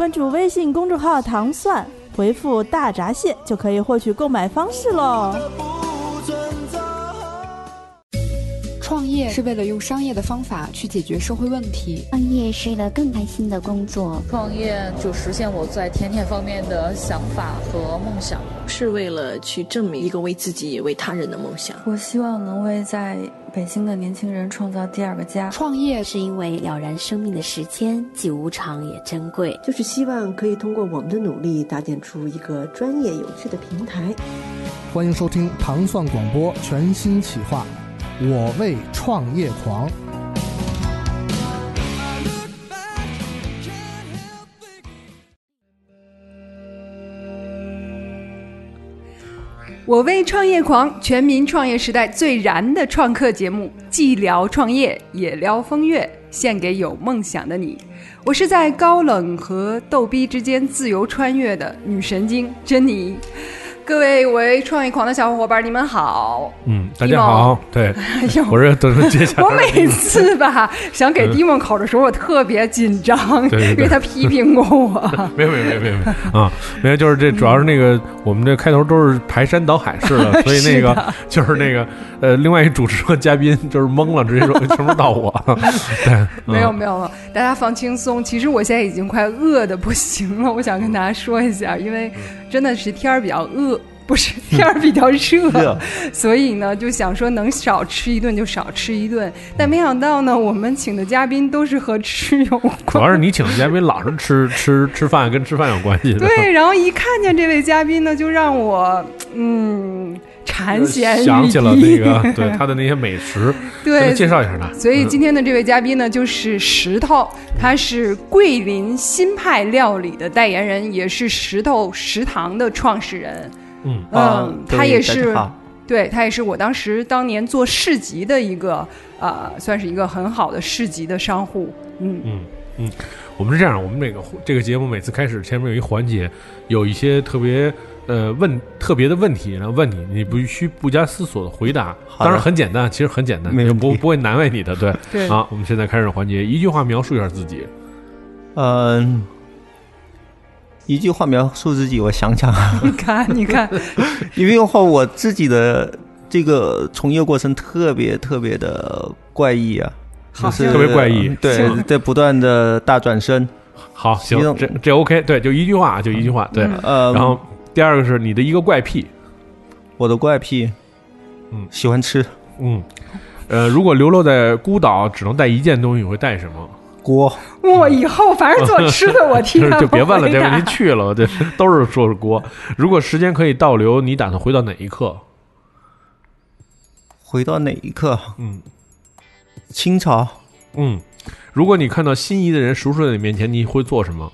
关注微信公众号“糖蒜”，回复“大闸蟹”就可以获取购买方式喽。创业是为了用商业的方法去解决社会问题。创业是为了更开心的工作。创业就实现我在甜甜方面的想法和梦想。是为了去证明一个为自己也为他人的梦想。我希望能为在北京的年轻人创造第二个家。创业是因为了然生命的时间既无常也珍贵，就是希望可以通过我们的努力，搭建出一个专业有趣的平台。欢迎收听糖蒜广播全新企划《我为创业狂》。我为创业狂，全民创业时代最燃的创客节目，既聊创业也聊风月，献给有梦想的你。我是在高冷和逗逼之间自由穿越的女神经珍妮。各位我为创意狂的小伙伴，你们好。嗯，大家好。对，哎呦，我是等着接下来。我每次吧想给蒂蒙口的时候，我特别紧张，对对对因为他批评过我。没有没有没有没有啊，没有，就是这主要是那个我们这开头都是排山倒海式的，所以那个就是那个呃，另外一主持和嘉宾就是懵了，直接说什么时候到我？对，嗯没有没有，大家放轻松。其实我现在已经快饿的不行了，我想跟大家说一下，因为真的是天儿比较饿。不是天儿比较热，热 所以呢就想说能少吃一顿就少吃一顿。但没想到呢，我们请的嘉宾都是和吃有关。主要是你请的嘉宾老是吃 吃吃饭，跟吃饭有关系的。对，然后一看见这位嘉宾呢，就让我嗯馋涎欲想起了那个 对他的那些美食，对介绍一下他。所以今天的这位嘉宾呢，就是石头，他是桂林新派料理的代言人，也是石头食堂的创始人。嗯嗯，他也是对他也是我当时当年做市集的一个呃，算是一个很好的市集的商户。嗯嗯嗯，我们是这样，我们每个这个节目每次开始前面有一环节，有一些特别呃问特别的问题，然后问你，你必须不加思索的回答。当然很简单，其实很简单，不不会难为你的。对，对。啊，我们现在开始环节，一句话描述一下自己。嗯，一句话描述自己，我想想啊，你看，你看，因为的话，我自己的这个从业过程特别特别的怪异啊，就是特别怪异。对行，在不断的大转身，好，行，这这 OK，对，就一句话，就一句话，对。嗯。呃，然后第二个是你的一个怪癖，我的怪癖，嗯喜欢吃嗯，呃，如果流落在孤岛，只能带一件东西，你会带什么？锅，我以后凡是做吃的，我替他就就别问了，这问题去了，这都是说是锅。如果时间可以倒流，你打算回到哪一刻？回到哪一刻？嗯清朝，嗯，如果你看到心仪的人熟睡在你面前，你会做什么？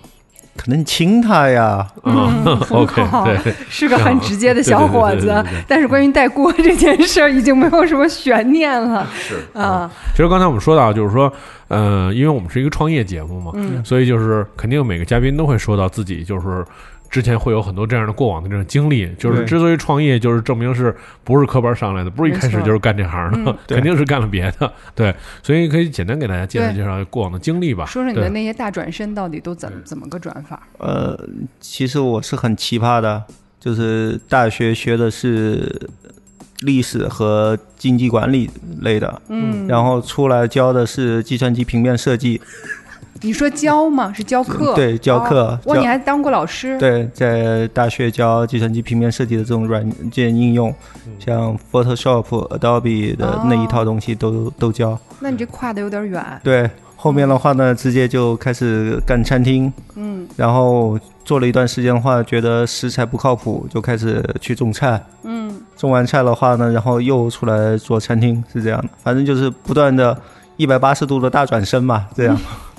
可能亲他呀，嗯，OK，好 对，是个很直接的小伙子 但是关于带锅这件事儿已经没有什么悬念了。是啊，其实刚才我们说到，就是说，呃，因为我们是一个创业节目嘛，嗯。所以就是肯定每个嘉宾都会说到自己就是。之前会有很多这样的过往的这种经历，就是之所以创业，就是证明是不是科班上来的，不是一开始就是干这行的嗯，肯定是干了别的。对，所以可以简单给大家介绍介绍过往的经历吧。说说你的那些大转身到底都怎么怎么个转法？呃，其实我是很奇葩的，就是大学学的是历史和经济管理类的，嗯，然后出来教的是计算机平面设计，你说教吗？是教课？对教课哦哇，教你还当过老师？，对，在大学教计算机平面设计的这种软件应用，像 Photoshop、Adobe 的那一套东西都、都教。那你这跨的有点远。对，后面的话呢，直接就开始干餐厅，嗯然后做了一段时间的话，觉得食材不靠谱，就开始去种菜。嗯，种完菜的话呢，然后又出来做餐厅，是这样的。反正就是不断的一百八十度的大转身嘛，这样。嗯，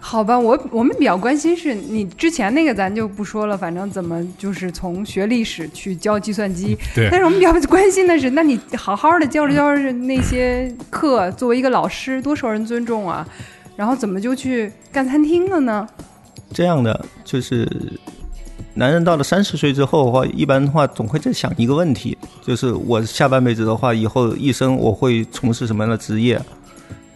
好吧，我我们比较关心是你之前那个咱就不说了，反正怎么就是从学历史去教计算机。对但是我们比较关心的是，那你好好的教着教着那些课，作为一个老师多受人尊重啊，然后怎么就去干餐厅了呢？这样的就是，男人到了三十岁之后的话，一般的话总会在想一个问题，就是我下半辈子的话，以后一生我会从事什么样的职业？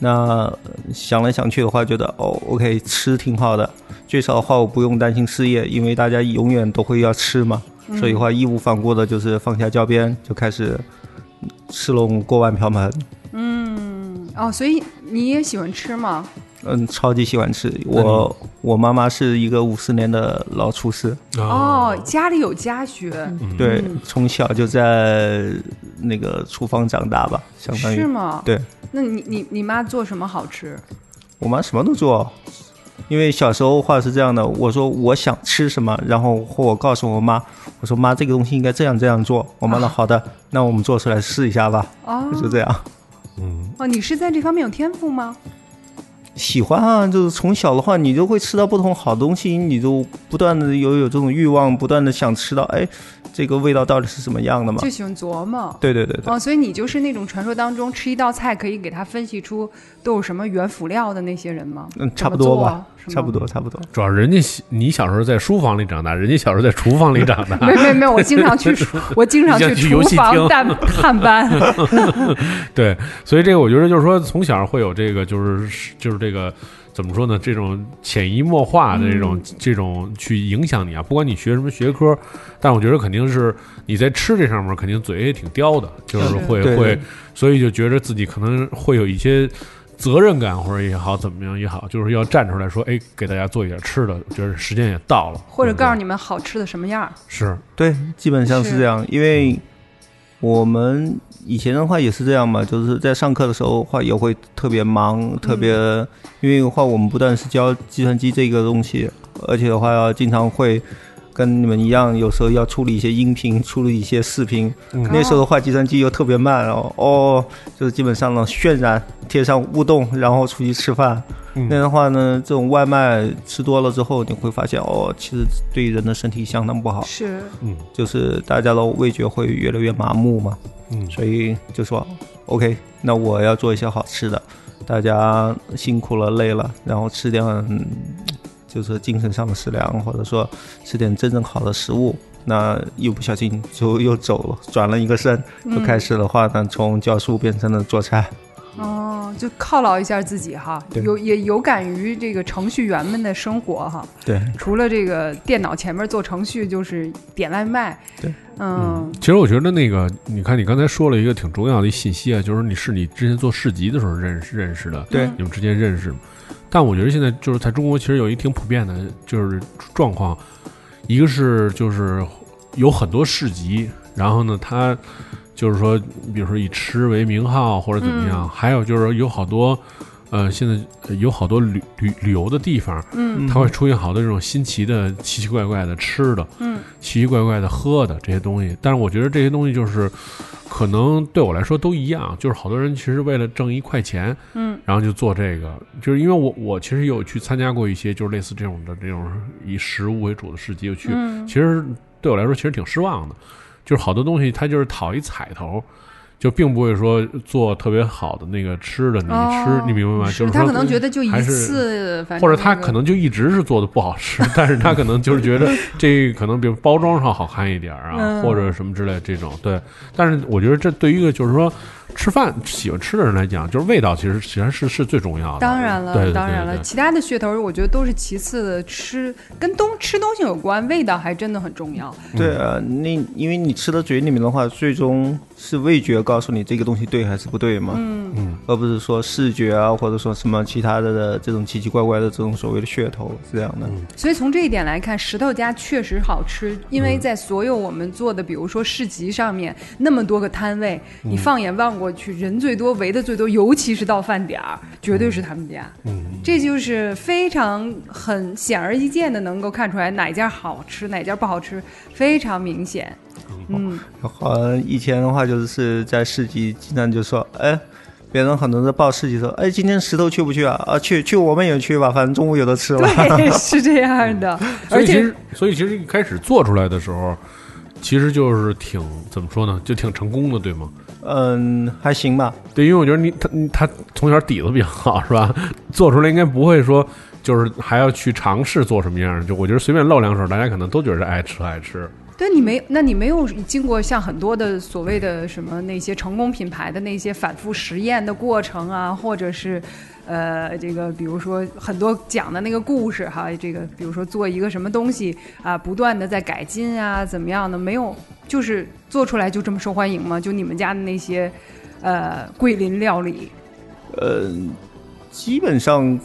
那呃想来想去的话，觉得哦，OK，吃挺好的，最少的话我不用担心失业，因为大家永远都会要吃嘛，嗯。所以的话义无反顾的就是放下教鞭，就开始吃拢锅碗瓢盆。嗯，哦，所以你也喜欢吃吗？嗯，超级喜欢吃。我我妈妈是一个五十年的老厨师，哦，家里有家学，对嗯，从小就在那个厨房长大吧，相当于是吗？对，那你你你妈做什么好吃？我妈什么都做，因为小时候话是这样的，我说我想吃什么，然后或我告诉我妈，我说妈这个东西应该这样这样做，我妈说好的，那我们做出来试一下吧，哦就这样。嗯，哦，你是在这方面有天赋吗？喜欢啊，就是从小的话，你就会吃到不同好东西，你就不断的有有这种欲望，不断的想吃到，哎，这个味道到底是什么样的嘛就？喜欢琢磨。对对对对，哦，所以你就是那种传说当中吃一道菜可以给他分析出都有什么原辅料的那些人吗？嗯，差不多吧差不多差不多。主要人家你小时候在书房里长大，人家小时候在厨房里长大。没没没，我经常去 厨，我经常去厨房探 探班。对，所以这个我觉得就是说，从小会有这个，就是就是这个怎么说呢？这种潜移默化的这种、嗯这种去影响你啊。不管你学什么学科，但我觉得肯定是你在吃这上面肯定嘴也挺刁的，就是会会，所以就觉得自己可能会有一些。责任感或者也好，怎么样也好，就是要站出来说，哎，给大家做一点吃的，我觉得时间也到了，或者告诉你们好吃的什么样儿。是，对，基本上是是这样，因为我们以前的话也是这样嘛，就是在上课的时候话也会特别忙，特别，因为的话我们不但是教计算机这个东西，而且的话要经常会。跟你们一样，有时候要处理一些音频，处理一些视频。嗯那时候的话，计算机又特别慢哦，哦，就是基本上呢渲染贴上互动，然后出去吃饭。嗯那样的话呢，这种外卖吃多了之后，你会发现哦，其实对人的身体相当不好。是，嗯就是大家的味觉会越来越麻木嘛，嗯，所以就说 OK，那我要做一些好吃的，大家辛苦了累了，然后吃点嗯就是精神上的食粮，或者说吃点真正好的食物。那一不小心就又走了，转了一个身，就开始的话呢，从教书变成了做菜。哦，就犒劳一下自己哈，有也有感于这个程序员们的生活哈。对，除了这个电脑前面做程序，就是点外卖。对，嗯，其实我觉得那个，你看你刚才说了一个挺重要的一信息啊，就是你是你之前做市集的时候认识认识的，对。你们之间认识。但我觉得现在就是在中国，其实有一挺普遍的，就是状况，一个是就是有很多市集，然后呢，它就是说，比如说以吃为名号或者怎么样，嗯。还有就是有好多。呃，现在呃有好多旅旅旅游的地方，嗯。它会出现好多这种新奇的、奇奇怪怪的吃的，嗯，奇奇怪怪的喝的这些东西。但是我觉得这些东西就是，可能对我来说都一样，就是好多人其实为了挣一块钱，嗯，然后就做这个，就是因为我我其实有去参加过一些就是类似这种的这种以食物为主的市集，有去，嗯。其实对我来说其实挺失望的，就是好多东西它就是讨一彩头。就并不会说做特别好的那个吃的，你吃、哦你明白吗？是就是他可能觉得就一次反正或者他可能就一直是做的不好吃，但是他可能就是觉得 这可能比如包装上好看一点啊，嗯或者什么之类这种对。但是我觉得这对于一个就是说吃饭喜欢吃的人来讲，就是味道其实其实是是最重要的。当然了，对对当然了，其他的噱头我觉得都是其次的，吃跟东吃东西有关，味道还真的很重要。对啊，那因为你吃到嘴里面的话，最终是味觉告诉你这个东西对还是不对嘛，嗯嗯，而不是说视觉啊，或者说什么其他的的这种奇奇怪怪的这种所谓的噱头是这样的。所以从这一点来看，石头家确实好吃，因嗯为在所有我们做的，比如说市集上面那么多个摊位，嗯你放眼望过去，人最多，围的最多，尤其是到饭点儿，绝对是他们家。嗯，这就是非常很显而易见的，能够看出来哪家好吃，哪家不好吃，非常明显。嗯，好像以前的话就是在市集经常就说，哎，别人很多人报市集说，哎，今天石头去不去啊？啊，去去，我们也去吧，反正中午有的吃了。对，是这样的。所以其实，所以其实一开始做出来的时候，其实就是挺怎么说呢，就挺成功的，对吗？嗯，还行吧。对，因为我觉得你他他从小底子比较好，是吧？做出来应该不会说就是还要去尝试做什么样的。就我觉得随便露两手，大家可能都觉得爱吃爱吃。对你没，那你没有经过像很多的所谓的什么那些成功品牌的那些反复实验的过程啊，或者是，呃，这个比如说很多讲的那个故事哈，这个比如说做一个什么东西啊，不断的在改进啊，怎么样的？没有，就是做出来就这么受欢迎吗？就你们家的那些，呃，桂林料理？呃，基本上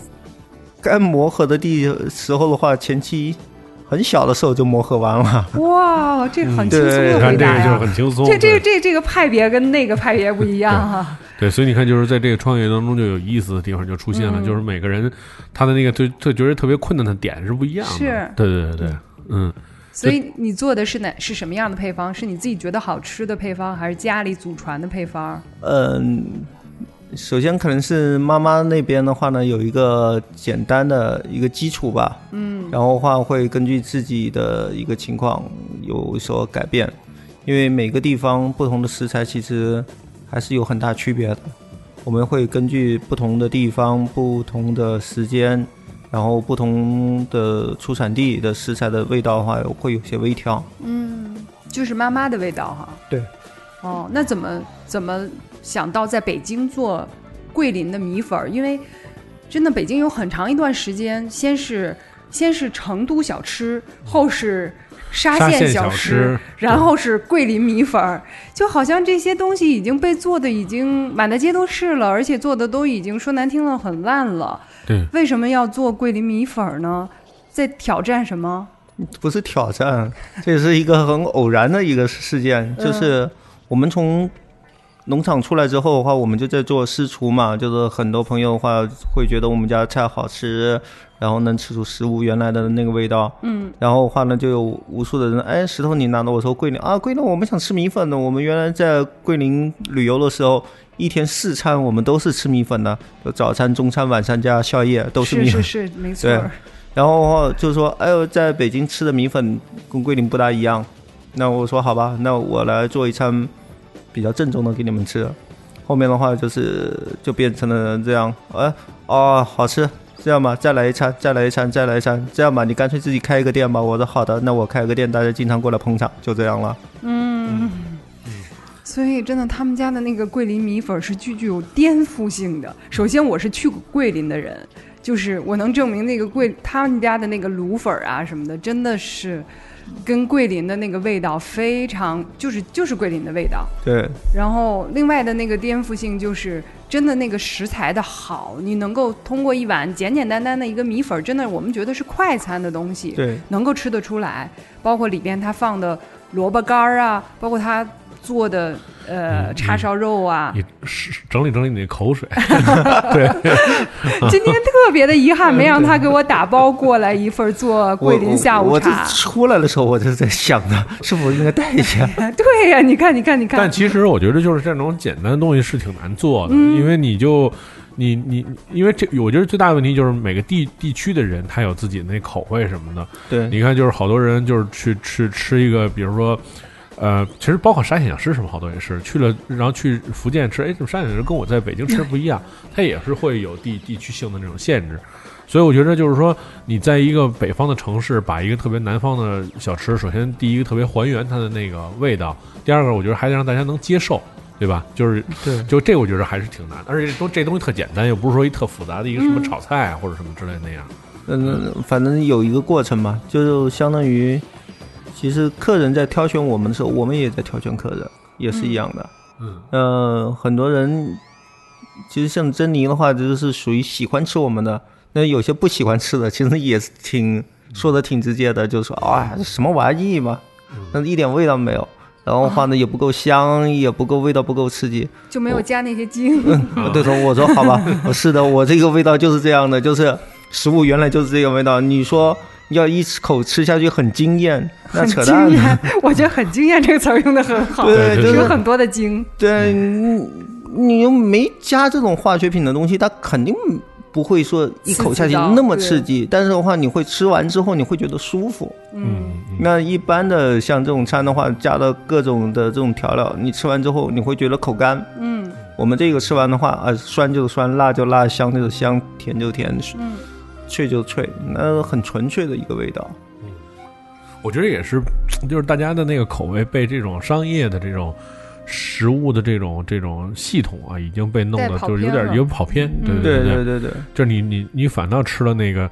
该磨合的地时候的话，前期。很小的时候就磨合完了。哇，这很轻松的回答呀！很轻松。这这这这个派别跟那个派别不一样哈。对，所以你看，就是在这个创业当中，就有意思的地方就出现了，就是每个人他的那个最最觉得特别困难的点是不一样的。是，对对对对，嗯。所以你做的是哪是什么样的配方？是你自己觉得好吃的配方，还是家里祖传的配方？嗯。首先可能是妈妈那边的话呢，有一个简单的一个基础吧，嗯，然后话会根据自己的一个情况有所改变，因为每个地方不同的食材其实还是有很大区别的，我们会根据不同的地方、不同的时间，然后不同的出产地的食材的味道的话，会有些微调，嗯，就是妈妈的味道哈，对，哦，那怎么怎么？想到在北京做桂林的米粉儿，因为真的北京有很长一段时间，先是先是成都小吃，后是沙县小吃，然后是桂林米粉儿，就好像这些东西已经被做的已经满大街都是了，而且做的都已经说难听了很烂了。对，为什么要做桂林米粉儿呢？在挑战什么？不是挑战，这是一个很偶然的一个事件，就是我们从。农场出来之后的话，我们就在做私厨嘛，就是很多朋友的话会觉得我们家菜好吃，然后能吃出食物原来的那个味道。嗯，然后的话呢，就有无数的人，哎，石头你拿的，我说桂林啊，桂林我们想吃米粉的，我们原来在桂林旅游的时候，一天四餐我们都是吃米粉的，就早餐、中餐、晚餐加宵夜都是米粉。是是是，没错。对，然后的话就是说，哎呦，在北京吃的米粉跟桂林不大一样，那我说好吧，那我来做一餐。比较正宗的给你们吃，后面的话就是就变成了这样，哎，哦，好吃，这样吧，再来一餐，再来一餐，再来一餐，这样吧，你干脆自己开一个店吧。我说好的，那我开个店，大家经常过来捧场，就这样了。嗯，所以真的，他们家的那个桂林米粉是具具有颠覆性的。首先，我是去过桂林的人，就是我能证明那个桂他们家的那个卤粉啊什么的，真的是。跟桂林的那个味道非常，就是就是桂林的味道。对。然后另外的那个颠覆性就是真的那个食材的好，你能够通过一碗简简单单的一个米粉，真的我们觉得是快餐的东西，对，能够吃得出来。包括里边它放的萝卜干儿啊，包括它。做的呃叉烧肉啊，你整理整理你的口水。对，今天特别的遗憾，没让他给我打包过来一份做桂林下午茶。我出来的时候我就在想呢，是否应该带一下？对呀，你看，你看，你看。但其实我觉得就是这种简单的东西是挺难做的，因为你就你你，因为这我觉得最大的问题就是每个地地区的人他有自己的那口味什么的。对，你看就是好多人就是去吃吃一个，比如说。呃，其实包括沙县小吃什么，好多也是去了，然后去福建吃，哎，这沙县小吃跟我在北京吃不一样，它也是会有地地区性的那种限制，所以我觉得就是说，你在一个北方的城市，把一个特别南方的小吃，首先第一个特别还原它的那个味道，第二个我觉得还得让大家能接受，对吧？就是对，就这我觉得还是挺难，而且都这东西特简单，又不是说一特复杂的一个什么炒菜或者什么之类那样，嗯，反正有一个过程嘛，就相当于。其实客人在挑选我们的时候，我们也在挑选客人，也是一样的。嗯，呃，很多人其实像珍妮的话，就是属于喜欢吃我们的。那有些不喜欢吃的，其实也是挺说的挺直接的，就是说啊，什么玩意嘛，那一点味道没有，然后话呢也不够香，也不够味道，不够刺激，就没有加那些精。嗯对头，我说好吧，是的，我这个味道就是这样的，就是食物原来就是这个味道。你说。要一口吃下去很惊艳，那扯淡。我觉得很惊艳这个词儿用的很好，对，有很多的精。对，你又没加这种化学品的东西，它肯定不会说一口下去那么刺激。但是的话，你会吃完之后你会觉得舒服。嗯，那一般的像这种餐的话，加了各种的这种调料，你吃完之后你会觉得口干。嗯，我们这个吃完的话，啊，酸就是酸，辣就辣，香就是香，甜就甜，嗯脆就脆，那很纯粹的一个味道。我觉得也是，就是大家的那个口味被这种商业的这种食物的这种这种系统啊，已经被弄得就是有点有跑偏，对嗯对对对对对就是你你你反倒吃了那个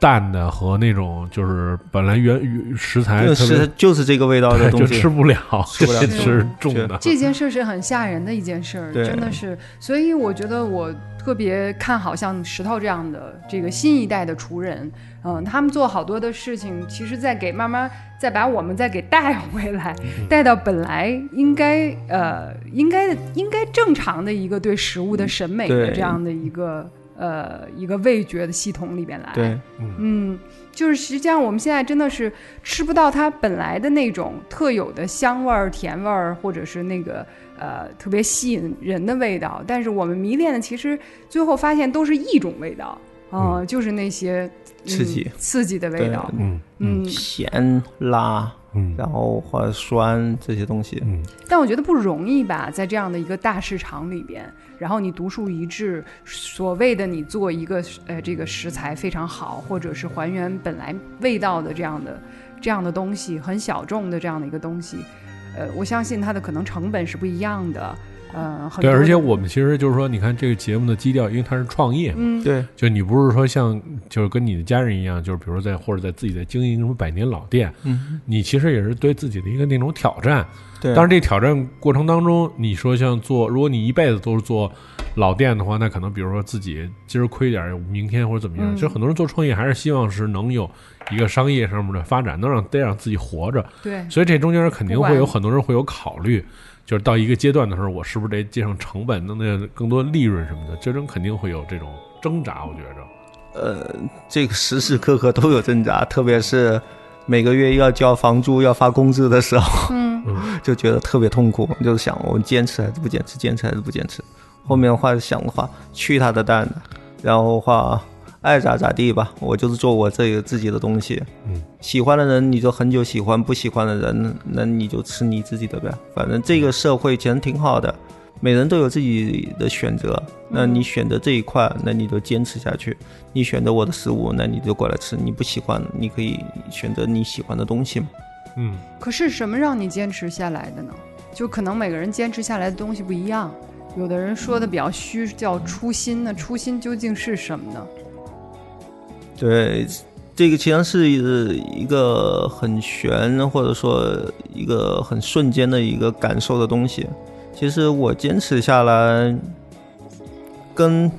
淡的和那种就是本来原原食材就是就是这个味道的东西就吃不了，吃不了 这是重的。这件事是很吓人的一件事真的是。所以我觉得我特别看好像石头这样的这个新一代的厨人，嗯、他们做好多的事情，其实在给慢慢再把我们再给带回来，带到本来应该呃应该应该正常的一个对食物的审美的这样的一个呃一个味觉的系统里边来。对，嗯，就是实际上我们现在真的是吃不到它本来的那种特有的香味儿、甜味儿，或者是那个呃特别吸引人的味道。但是我们迷恋的其实最后发现都是一种味道，嗯、就是那些、嗯刺激。刺激的味道。嗯。嗯。咸辣，嗯，然后或者酸这些东西，嗯，但我觉得不容易吧，在这样的一个大市场里边，然后你独树一帜，所谓的你做一个呃这个食材非常好，或者是还原本来味道的这样的这样的东西，很小众的这样的一个东西，呃，我相信它的可能成本是不一样的，呃，对，而且我们其实就是说，你看这个节目的基调，因为它是创业嘛，嗯对，就你不是说像就是跟你的家人一样，就是比如说在或者在自己在经营什么百年老店，嗯，你其实也是对自己的一个那种挑战。对但是这挑战过程当中，你说像做，如果你一辈子都是做老店的话，那可能比如说自己今儿亏点儿，明天或者怎么样。嗯其实很多人做创业还是希望是能有一个商业上面的发展，能让得让自己活着。对所以这中间肯定会有很多人会有考虑。就是到一个阶段的时候，我是不是得节省成本，弄那更多利润什么的？这种肯定会有这种挣扎，我觉着。呃，这个时时刻刻都有挣扎，特别是每个月要交房租、要发工资的时候，嗯，就觉得特别痛苦。就是想，我坚持还是不坚持？坚持还是不坚持？后面的话想的话，去他的蛋的，然后的话爱咋咋地吧，我就是做我这个自己的东西。嗯，喜欢的人你就很久喜欢，不喜欢的人那你就吃你自己的呗。反正这个社会其实挺好的，每人都有自己的选择。那你选择这一块，那你就坚持下去。你选择我的食物，那你就过来吃。你不喜欢，你可以选择你喜欢的东西嘛。嗯，可是什么让你坚持下来的呢？就可能每个人坚持下来的东西不一样。有的人说的比较虚，叫初心。那初心究竟是什么呢？对，这个其实是一个很悬，或者说一个很瞬间的一个感受的东西。其实我坚持下来，跟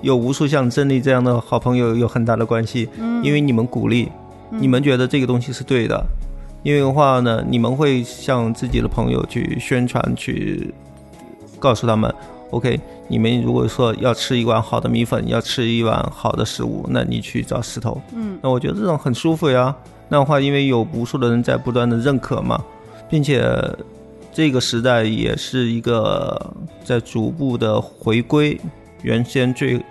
有无数像真理这样的好朋友有很大的关系。嗯因为你们鼓励，你们觉得这个东西是对的。因为的话呢，你们会向自己的朋友去宣传，去告诉他们，OK，你们如果说要吃一碗好的米粉，要吃一碗好的食物，那你去找石头。嗯那我觉得这种很舒服呀。那的话，因为有无数的人在不断的认可嘛，并且这个时代也是一个在逐步的回归原先最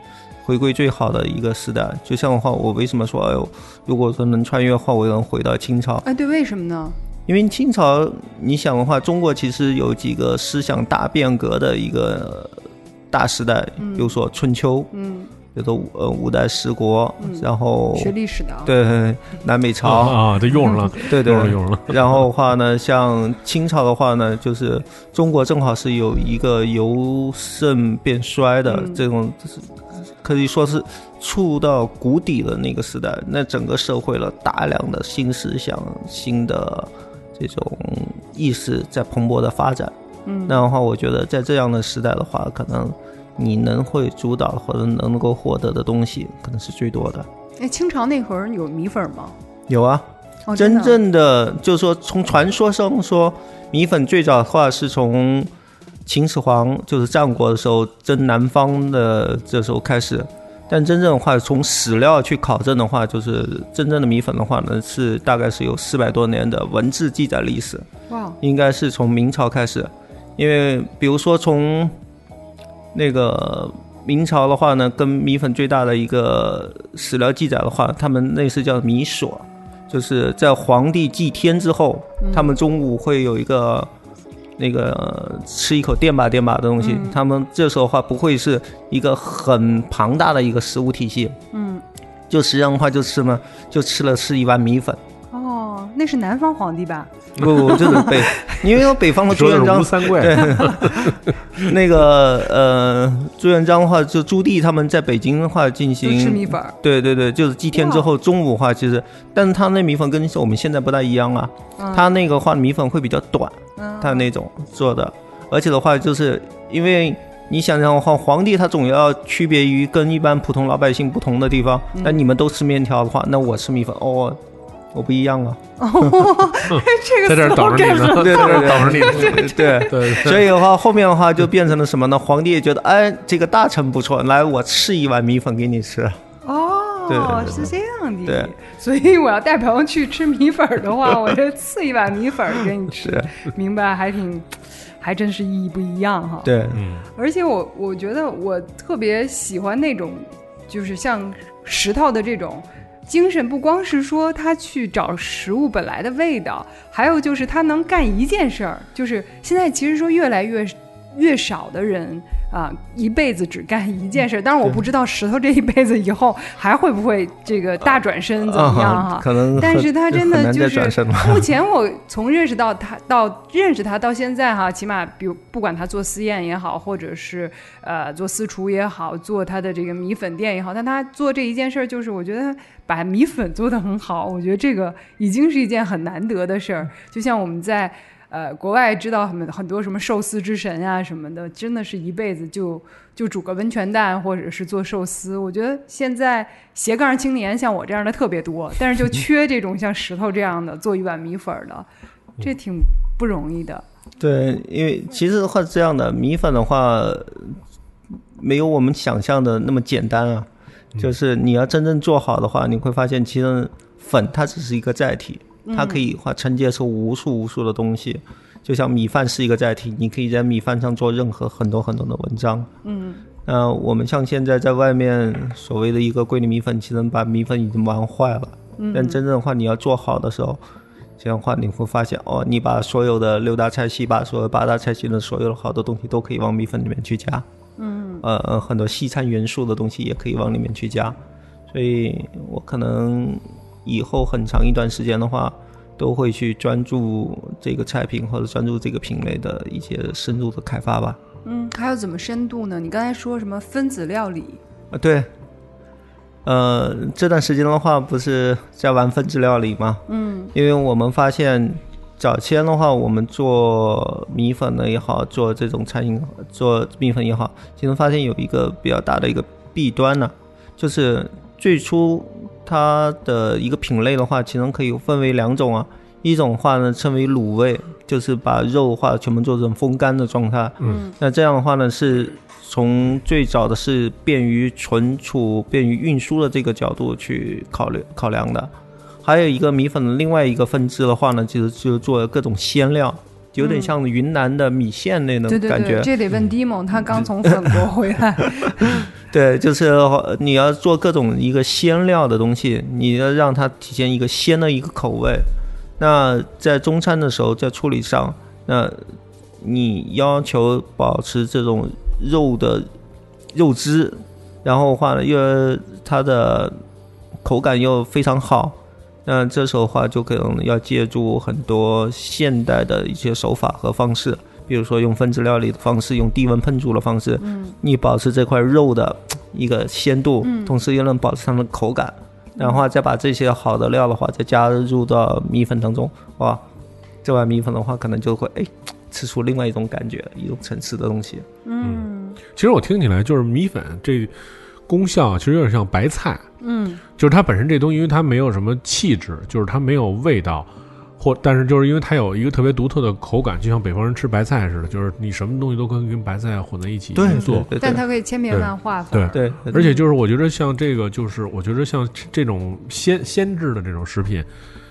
回归最好的一个时代。就像的话，我为什么说，哎呦，如果说能穿越的话，我能回到清朝。哎，对，为什么呢？因为清朝，你想的话，中国其实有几个思想大变革的一个大时代，嗯。比如说春秋，嗯，比如说呃五代十国，嗯。然后学历史的啊。对南北朝。啊啊这用上了 对对。用上了。然后的话呢，像清朝的话呢，就是中国正好是有一个由盛变衰的嗯。这种，就是可以说是触到谷底的那个时代。那整个社会了大量的新思想、新的这种意识在蓬勃的发展。嗯那样的话，我觉得在这样的时代的话，可能你能会主导或者能够获得的东西，可能是最多的。哎，清朝那会儿有米粉吗？有啊，哦真的真正的就是说，从传说上说，米粉最早的话是从秦始皇就是战国的时候征南方的这时候开始，但真正的话，从史料去考证的话，就是真正的米粉的话呢，是大概是有四百多年的文字记载历史，哇，应该是从明朝开始，因为比如说从那个明朝的话呢，跟米粉最大的一个史料记载的话，他们那是叫米所，就是在皇帝祭天之后，嗯。他们中午会有一个那个吃一口垫吧垫吧的东西，嗯他们这时候的话不会是一个很庞大的一个食物体系，嗯，就实际上的话就吃嘛，就吃了是一碗米粉。哦，那是南方皇帝吧？不 不，这是北，因为有北方的朱元璋，三桂对，那个呃，朱元璋的话，就朱棣他们在北京的话进行吃米粉对对对，就是祭天之后中午的话，其实，但是他那米粉跟我们现在不大一样啊，嗯他那个话米粉会比较短，嗯他那种做的，而且的话就是因为。你想想的话，皇帝他总要区别于跟一般普通老百姓不同的地方。嗯那你们都吃面条的话，那我吃米粉，哦，我不一样啊。这个在这儿 等着你呢对对对，等着你呢对对对 所以的话，后面的话就变成了什么呢？皇帝也觉得，哎，这个大臣不错，来，我赐一碗米粉给你吃。哦，对对对是这样的。对，所以我要带朋友去吃米粉儿的话，我就赐一碗米粉儿给你吃。明白，还挺，还真是意义不一样哈。对，嗯，而且我我觉得我特别喜欢那种，就是像石头的这种精神，不光是说他去找食物本来的味道，还有就是他能干一件事儿。就是现在其实说越来越越少的人啊，一辈子只干一件事儿。当然我不知道石头这一辈子以后还会不会这个大转身怎么样哈、啊可能但是他真的就是目前我从认识到他到认识他到现在哈，起码比如不管他做私宴也好，或者是呃做私厨也好，做他的这个米粉店也好，但他做这一件事儿，就是我觉得把米粉做得很好，我觉得这个已经是一件很难得的事儿。就像我们在呃国外知道很很多什么寿司之神啊什么的，真的是一辈子就就煮个温泉蛋或者是做寿司。我觉得现在斜杠青年像我这样的特别多，但是就缺这种像石头这样的做一碗米粉的，这挺不容易的。对，因为其实的话是这样的，米粉的话没有我们想象的那么简单啊。就是你要真正做好的话，你会发现其实粉它只是一个载体，它可以话承接出无数无数的东西。就像米饭是一个载体，你可以在米饭上做任何很多很多的文章。嗯那我们像现在在外面所谓的一个桂林米粉，其实把米粉已经玩坏了。嗯但真正的话，你要做好的时候，这样的话你会发现，哦，你把所有的六大菜系，把所有八大菜系的所有的好多东西都可以往米粉里面去加。嗯呃呃，很多西餐元素的东西也可以往里面去加。所以我可能以后很长一段时间的话，都会去专注这个菜品或者专注这个品类的一些深度的开发吧。嗯，还有怎么深度呢？你刚才说什么分子料理？啊，对，呃，这段时间的话，不是在玩分子料理吗？嗯因为我们发现，早先的话，我们做米粉的也好，做这种餐饮做米粉也好，其实发现有一个比较大的一个弊端呢，就是最初它的一个品类的话，其实可以分为两种啊。一种的话呢，称为卤味，就是把肉的话全部做成风干的状态。嗯，那这样的话呢，是从最早的是便于存储、便于运输的这个角度去考虑考量的。还有一个米粉的另外一个分支的话呢，就是就做各种鲜料，有点像云南的米线那种感觉。对，这得问 Dimo，他刚从粉国 回来。对，就是呃你要做各种一个鲜料的东西，你要让它体现一个鲜的一个口味。那在中餐的时候，在处理上，那你要求保持这种肉的肉汁，然后的话呢，又它的口感又非常好。那这时候的话，就可能要借助很多现代的一些手法和方式，比如说用分子料理的方式，用低温烹煮的方式，嗯。你保持这块肉的一个鲜度，嗯。同时又能保持它的口感，然后再把这些好的料的话再加入到米粉当中，哇，这碗米粉的话可能就会哎吃出另外一种感觉，一种层次的东西。嗯。其实我听起来就是米粉这功效啊其实有点像白菜，嗯。就是它本身这东西，因为它没有什么气质，就是它没有味道，或但是就是因为它有一个特别独特的口感，就像北方人吃白菜似的，就是你什么东西都可以跟白菜混在一起对做。但它可以千变万化。对对，而且就是我觉得像这个，就是我觉得像这种鲜鲜制的这种食品，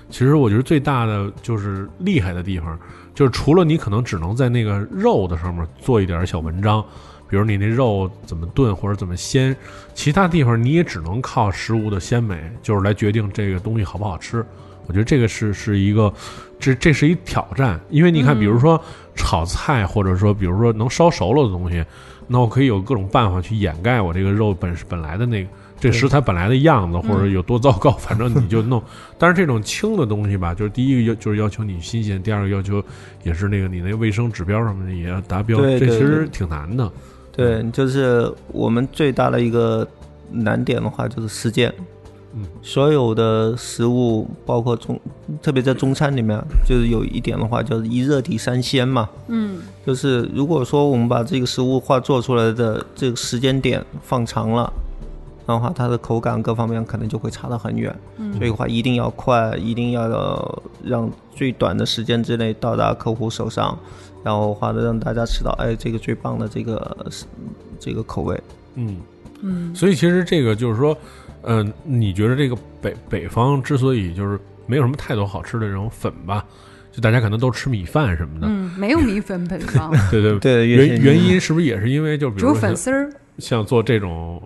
其实我觉得最大的就是厉害的地方，就是除了你可能只能在那个肉的上面做一点小文章，比比如你那肉怎么炖或者怎么鲜，其他地方你也只能靠食物的鲜美，就是来决定这个东西好不好吃。我觉得这个是是一个，这这是一挑战，因为你看，比如说炒菜，或者说比如说能烧熟了的东西，那我可以有各种办法去掩盖我这个肉本本来的那个这食材本来的样子，或者有多糟糕，反正你就弄。但是这种轻的东西吧，就是第一个要就是要求你新鲜，第二个要求也是那个你那卫生指标什么的也要达标，这其实挺难的。对，就是我们最大的一个难点的话，就是时间。嗯，所有的食物，包括中，特别在中餐里面，就是有一点的话，就是一热抵三鲜嘛。嗯，就是如果说我们把这个食物化做出来的这个时间点放长了，然后话它的口感各方面可能就会差得很远。嗯，所以的话一定要快，一定要让最短的时间之内到达客户手上，然后话的让大家吃到，哎，这个最棒的这个这个口味。嗯嗯，所以其实这个就是说。嗯，你觉得这个北北方之所以就是没有什么太多好吃的这种粉吧，就大家可能都吃米饭什么的。嗯，没有米粉北方。对对 对，原原因是不是也是因为就比如粉丝儿，像做这种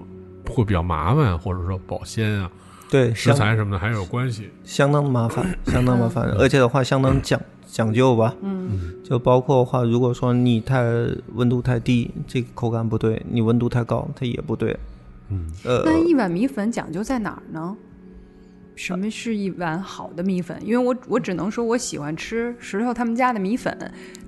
会比较麻烦，或者说保鲜啊，对食材什么的还有关系，相当麻烦，相当麻烦，而且的话相当讲讲究吧。嗯，就包括的话，如果说你太温度太低，这个口感不对；你温度太高，它也不对。嗯，呃，那一碗米粉讲究在哪儿呢？什么是一碗好的米粉？因为我我只能说我喜欢吃石头他们家的米粉，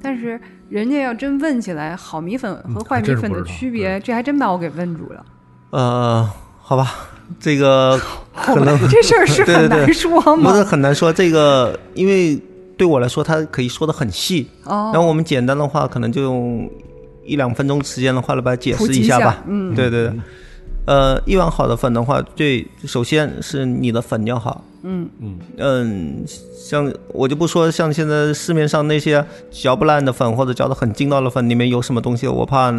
但是人家要真问起来好米粉和坏米粉的区别，这还真把我给问住了。呃，好吧，这个 可能这事儿是很难说吗？不是很难说，这个因为对我来说，它可以说的很细。哦，然后我们简单的话，可能就用一两分钟时间的话来把它解释一下吧。嗯，对对对。呃，一碗好的粉的话，最首先是你的粉要好。嗯嗯嗯，像我就不说像现在市面上那些嚼不烂的粉或者嚼的很劲道的粉里面有什么东西，我怕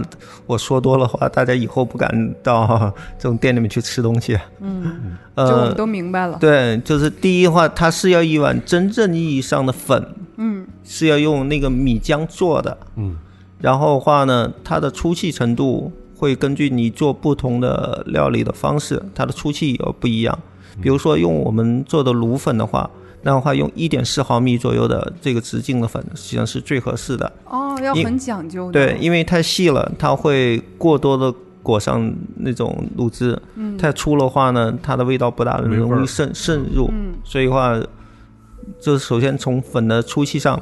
我说多了话，大家以后不敢到这种店里面去吃东西。嗯，呃，就我们都明白了。对，就是第一话，它是要一碗真正意义上的粉。嗯，是要用那个米浆做的。嗯，然后的话呢，它的粗细程度。会根据你做不同的料理的方式，它的粗细有不一样。比如说用我们做的卤粉的话，那的话用一点四毫米左右的这个直径的粉，实际上是最合适的。哦，要很讲究的。对，因为太细了，它会过多的裹上那种卤汁；嗯，太粗的话呢，它的味道不大容易渗渗入。嗯，所以话，就是首先从粉的粗细上，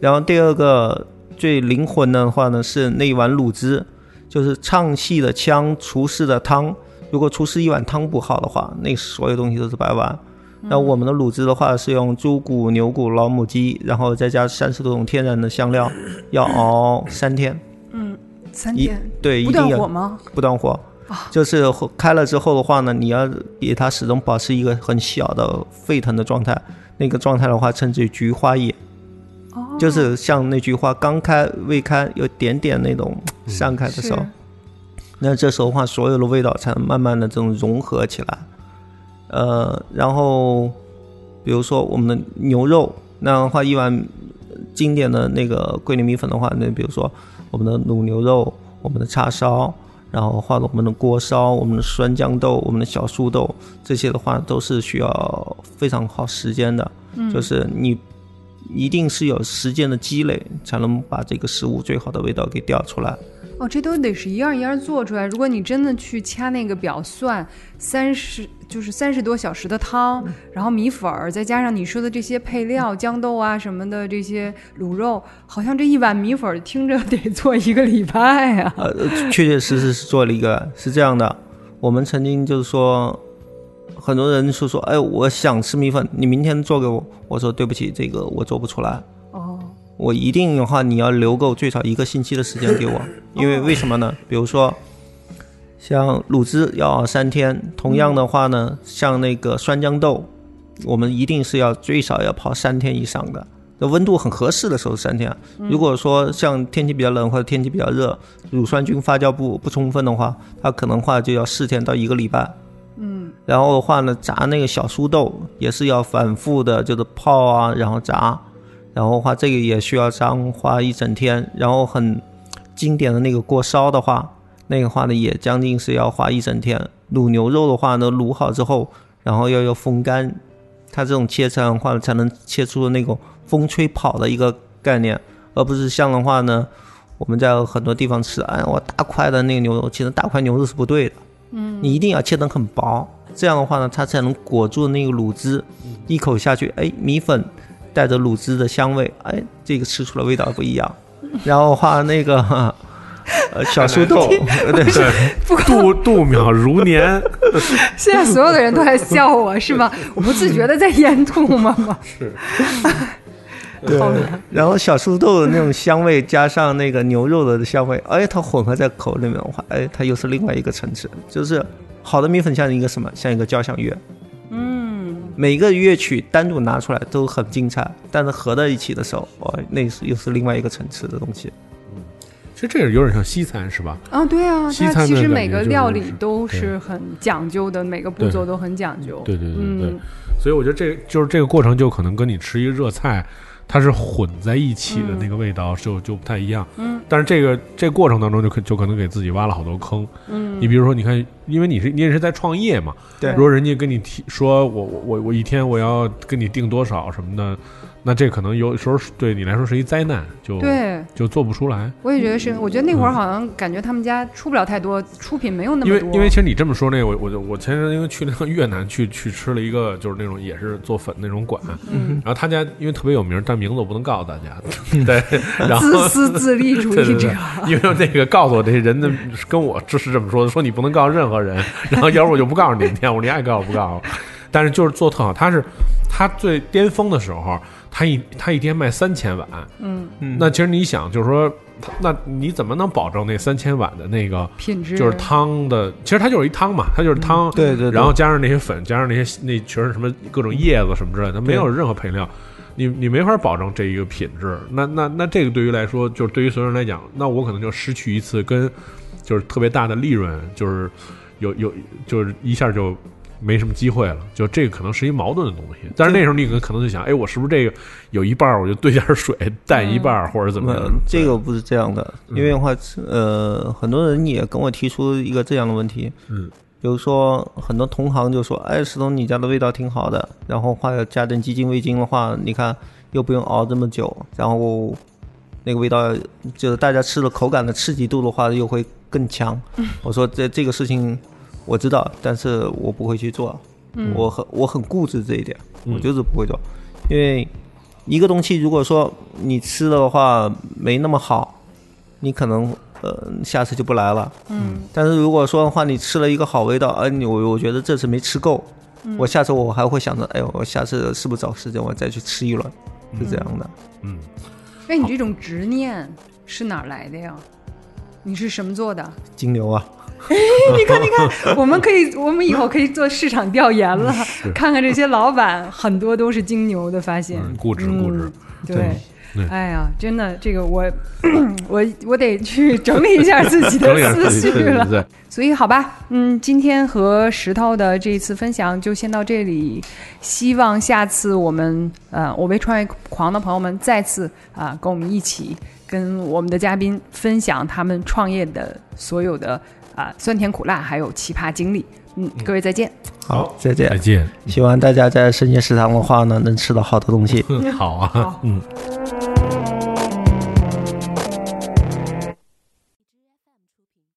然后第二个最灵魂的话呢，是那一碗卤汁。就是唱戏的腔，厨师的汤。如果厨师一碗汤不好的话，那所有东西都是白玩。那我们的卤汁的话，是用猪骨、牛骨、老母鸡，然后再加三十多种天然的香料，要熬三天。嗯，三天。对，不断火吗？不断火。啊，就是开了之后的话呢，你要给它始终保持一个很小的沸腾的状态。那个状态的话，称之为菊花叶。哦。就是像那菊花刚开、未开，有点点那种。散开的时候，那这时候话，所有的味道才能慢慢的这种融合起来。呃，然后比如说我们的牛肉，那样的话一碗经典的那个桂林米粉的话，那比如说我们的卤牛肉、我们的叉烧，然后或者我们的锅烧、我们的酸豇豆、我们的小酥豆，这些的话都是需要非常耗时间的。嗯，就是你。一定是有时间的积累，才能把这个食物最好的味道给调出来。哦，这都得是一样一样做出来。如果你真的去掐那个表算，三十就是三十多小时的汤，然后米粉儿，再加上你说的这些配料，豇豆啊什么的这些卤肉，好像这一碗米粉听着得做一个礼拜啊。呃，确确实实是做了一个，是这样的。我们曾经就是说。很多人说说，哎，我想吃米粉，你明天做给我。我说对不起，这个我做不出来。哦，我一定的话，你要留够最少一个星期的时间给我，因为为什么呢？比如说，像卤汁要熬三天，同样的话呢，像那个酸豇豆，我们一定是要最少要泡三天以上的，那温度很合适的时候三天。如果说像天气比较冷或者天气比较热，乳酸菌发酵不不充分的话，它可能话就要四天到一个礼拜。嗯，然后的话呢，炸那个小酥豆也是要反复的，就是泡啊，然后炸，然后的话这个也需要炸花一整天。然后很经典的那个锅烧的话，那个话呢也将近是要花一整天。卤牛肉的话呢，卤好之后，然后要要风干，它这种切成的话才能切出那种风吹跑的一个概念，而不是像的话呢，我们在很多地方吃，哎，我大块的那个牛肉，其实大块牛肉是不对的，嗯，你一定要切得很薄，这样的话呢，它才能裹住那个卤汁，一口下去，哎，米粉带着卤汁的香味，哎，这个吃出来味道不一样。然后画那个 呃小酥豆，对 对，度度秒如年。现在所有的人都在笑我，是吗？我不自觉的在咽吐沫吗？是。对，然后小酥豆的那种香味加上那个牛肉的香味，哎，它混合在口里面的话，哎，它又是另外一个层次。就是好的米粉像一个什么？像一个交响乐。嗯。每个乐曲单独拿出来都很精彩，但是合在一起的时候，哦，那是又是另外一个层次的东西。嗯，其实这个有点像西餐，是吧？啊，对啊，西餐其实每个料理都是很讲究的，每个步骤都很讲究。对对对对对嗯，所以我觉得这就是这个过程，就可能跟你吃一个热菜，它是混在一起的那个味道就就不太一样。嗯，但是这个这个过程当中就可就可能给自己挖了好多坑。嗯。你比如说，你看，因为你是你也是在创业嘛，对。如果人家跟你提说我我我我一天我要跟你定多少什么的，那这可能有时候是对你来说是一灾难，就对就做不出来。我也觉得是，我觉得那会儿好像感觉他们家出不了太多，出品没有那么多。因为因为其实你这么说那个，我我就我前阵因为去那个越南去去吃了一个就是那种也是做粉那种馆，嗯然后他家因为特别有名，但名字我不能告诉大家，对，然后自私自利主义 对对者对因为那个告诉我这些人的跟我就是这么说的，说你不能告诉任何人，然后要不我就不告诉你们店，我说你爱告诉不告诉，但是就是做特好，他是他最巅峰的时候，他一他一天卖三千碗，嗯那其实你想，就是说，那你怎么能保证那三千碗的那个品质就是汤的？其实它就是一汤嘛，它就是汤，对对对然后加上那些粉，加上那些那全是什么各种叶子什么之类的，它没有任何配料，你你没法保证这一个品质。那那那这个对于来说，就是对于所有人来讲，那我可能就失去一次跟就是特别大的利润，就是有有就是一下就。没什么机会了，就这个可能是一矛盾的东西。但是那时候你可能可能就想，哎，我是不是这个有一半儿我就兑点儿水淡一半儿，或者怎么样呃？这个不是这样的，因为的话，呃，很多人也跟我提出一个这样的问题，嗯，比如说很多同行就说，哎，石头你家的味道挺好的，然后话要加点鸡精味精的话，你看又不用熬这么久，然后那个味道就是大家吃的口感的刺激度的话又会更强。我说这这个事情我知道，但是我不会去做，嗯。我很我很固执这一点，嗯。我就是不会做，因为一个东西如果说你吃的话没那么好，你可能呃下次就不来了。嗯。但是如果说的话，你吃了一个好味道，哎，你我我觉得这次没吃够，嗯。我下次我还会想着，哎呦，我下次是不是找时间我再去吃一轮，是这样的。嗯，哎，你这种执念是哪儿来的呀？你是什么做的？金牛啊，你看，你看，我们可以，我们以后可以做市场调研了，看看这些老板很多都是金牛的，发现、嗯固执固执。嗯对。对。哎呀，真的，这个我 我我得去整理一下自己的 思绪了。对所以好吧，嗯，今天和石头的这一次分享就先到这里，希望下次我们呃，我为创业狂的朋友们再次啊、跟我们一起跟我们的嘉宾分享他们创业的所有的啊、酸甜苦辣还有奇葩经历。嗯，各位再见。好，再见，再见。希望大家在深夜食堂的话呢，能吃到好的东西。好啊，嗯。